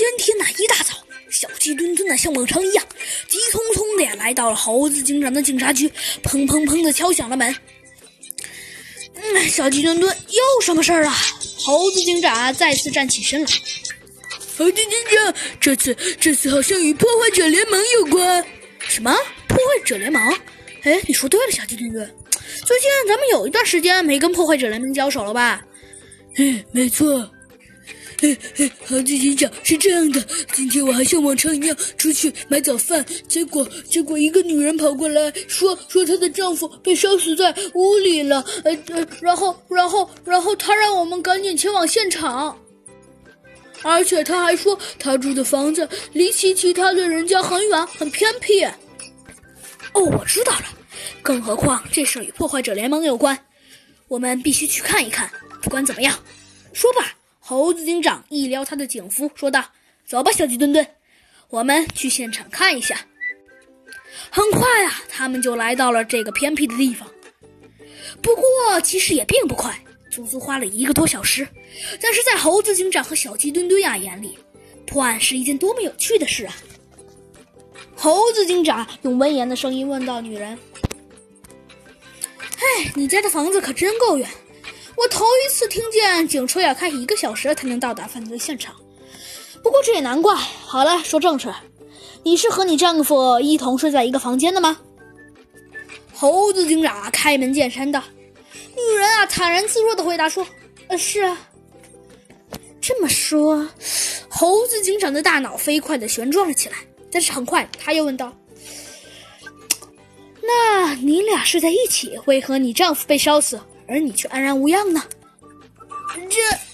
今天呐，一大早，小鸡墩墩呢像往常一样，急匆匆的呀来到了猴子警长的警察局，砰砰砰的敲响了门。嗯，小鸡墩墩又什么事儿啊？猴子警长再次站起身来。猴子警长，这次这次好像与破坏者联盟有关。什么破坏者联盟？哎，你说对了，小鸡墩墩，最近咱们有一段时间没跟破坏者联盟交手了吧？嗯，没错。嘿嘿，猴子警长是这样的，今天我还像往常一样出去买早饭，结果结果一个女人跑过来说说她的丈夫被烧死在屋里了，呃呃，然后然后然后她让我们赶紧前往现场，而且她还说她住的房子离其其他的人家很远很偏僻。哦，我知道了，更何况这事与破坏者联盟有关，我们必须去看一看。不管怎么样，说吧。猴子警长一撩他的警服，说道：“走吧，小鸡墩墩，我们去现场看一下。”很快啊，他们就来到了这个偏僻的地方。不过，其实也并不快，足足花了一个多小时。但是在猴子警长和小鸡墩墩呀眼里，破案是一件多么有趣的事啊！猴子警长用威严的声音问道：“女人，哎，你家的房子可真够远。”我头一次听见警车要开一个小时才能到达犯罪现场，不过这也难怪。好了，说正事，你是和你丈夫一同睡在一个房间的吗？猴子警长开门见山道。女人啊，坦然自若的回答说：“呃，是啊。”这么说，猴子警长的大脑飞快的旋转了起来，但是很快他又问道：“那你俩睡在一起，为何你丈夫被烧死？”而你却安然无恙呢？这。